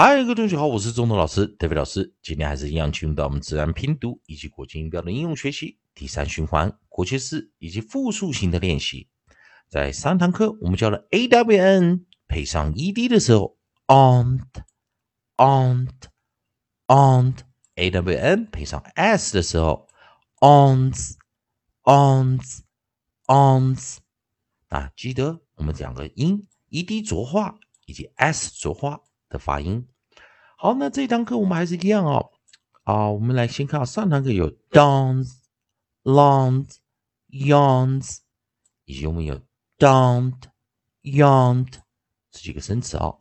嗨，各位同学好，我是中通老师德威老师。今天还是一样进入到我们自然拼读以及国际音标的应用学习第三循环过去式以及复数型的练习。在上堂课我们教了 a w n 配上 e d 的时候，aunt aunt aunt a w n 配上 s 的时候，aunts aunts aunts。啊，记得我们两个音 e d 浊化以及 s 浊化。的发音，好，那这堂课我们还是一样哦，啊，我们来先看上堂课有 dawns,、lawns、yawns，以及我们有 don't、yawned 这几个生词哦。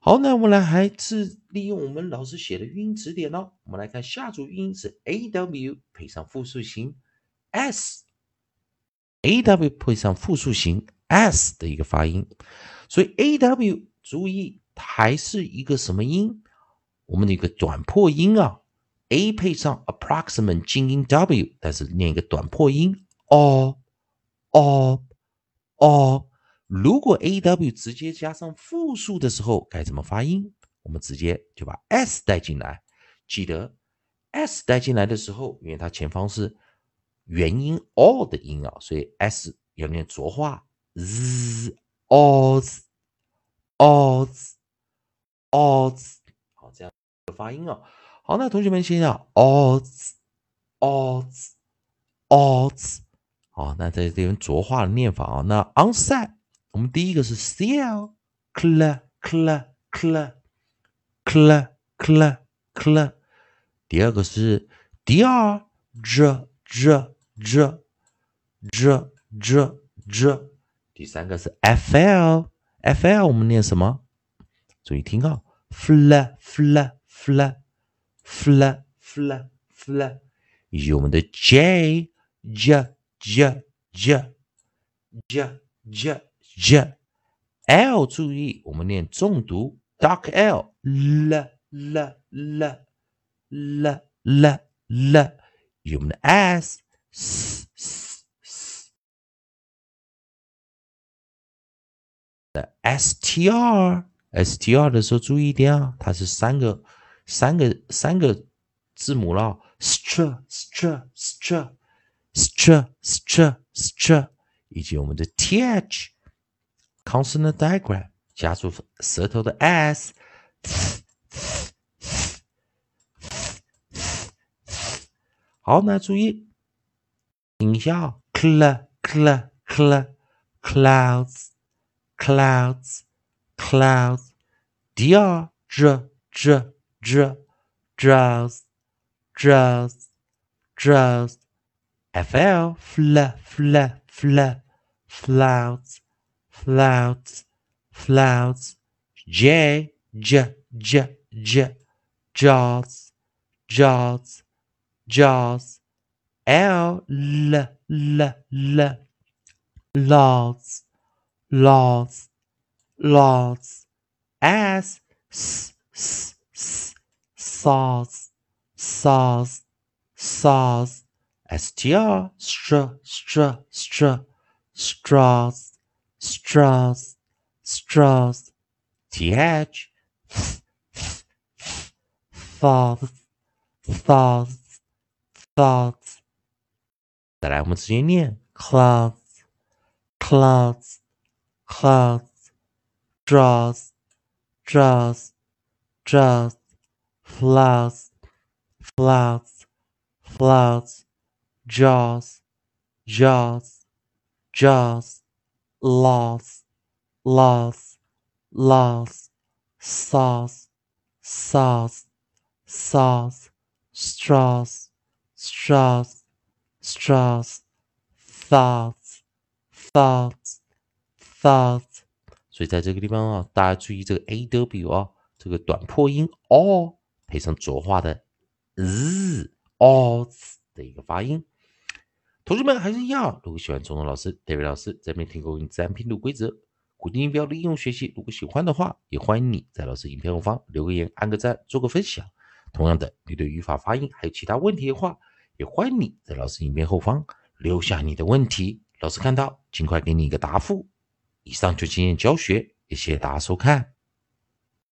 好，那我们来还是利用我们老师写的语音词典哦，我们来看下组语音是 a w 配上复数形 s，a w 配上复数形 s 的一个发音，所以 a w 注意。它还是一个什么音？我们的一个短破音啊，a 配上 approximate 静音 w，但是念一个短破音哦哦哦。如果 a w 直接加上复数的时候该怎么发音？我们直接就把 s 带进来。记得 s 带进来的时候，因为它前方是元音 o 的音啊，所以 s 要念浊化 z o z o z。odds，好，这样发音哦。好，那同学们先要 odds，odds，odds。好，那在这边浊化的念法啊。那 onset，我们第一个是 cl，cl，cl，cl，cl，cl。第二个是 dr，j，j，j，j，j。第三个是 fl，fl，我们念什么？注意听啊，fla fla fla fla fla fla，以及我们的 j j j j j j j l，注意我们念重读 dark l l l l l l l，以及我们的 s s s s 的 str。Str 的时候注意一点啊，它是三个、三个、三个字母了，str str str str str str，以及我们的 th consonant diagram 加住舌头的 s，好，那注意听一下，cl cl cl clouds clouds。Clouds, dr, dr, dr, dr, drowse, drowse, drowse, fl, fl, fl, fl, flouts, flouts, flouts, j, j, j, j, jaws, jaws, jaws, l, l, l, l, laws, laws, lots as s s s saws saws saws str str str str straws straws straws th thoughts thoughts thoughts 再来，我们直接念 clouds clouds clouds Draws, draws, draws, floods, floods, floods, jaws, jaws, jaws, loss, loss, loss, sauce, sauce, sauce, straws, straws, straws, thoughts, thoughts, thoughts. 所以在这个地方啊，大家注意这个 a w 啊，这个短破音 o 配上浊化的 z o 的一个发音。同学们还是一样，如果喜欢中文老师 David 老师这边提供自然拼读规则、固定音标的应用学习，如果喜欢的话，也欢迎你在老师影片后方留个言、按个赞、做个分享。同样的，你对语法、发音还有其他问题的话，也欢迎你在老师影片后方留下你的问题，老师看到尽快给你一个答复。以上就今天教学，也谢谢大家收看。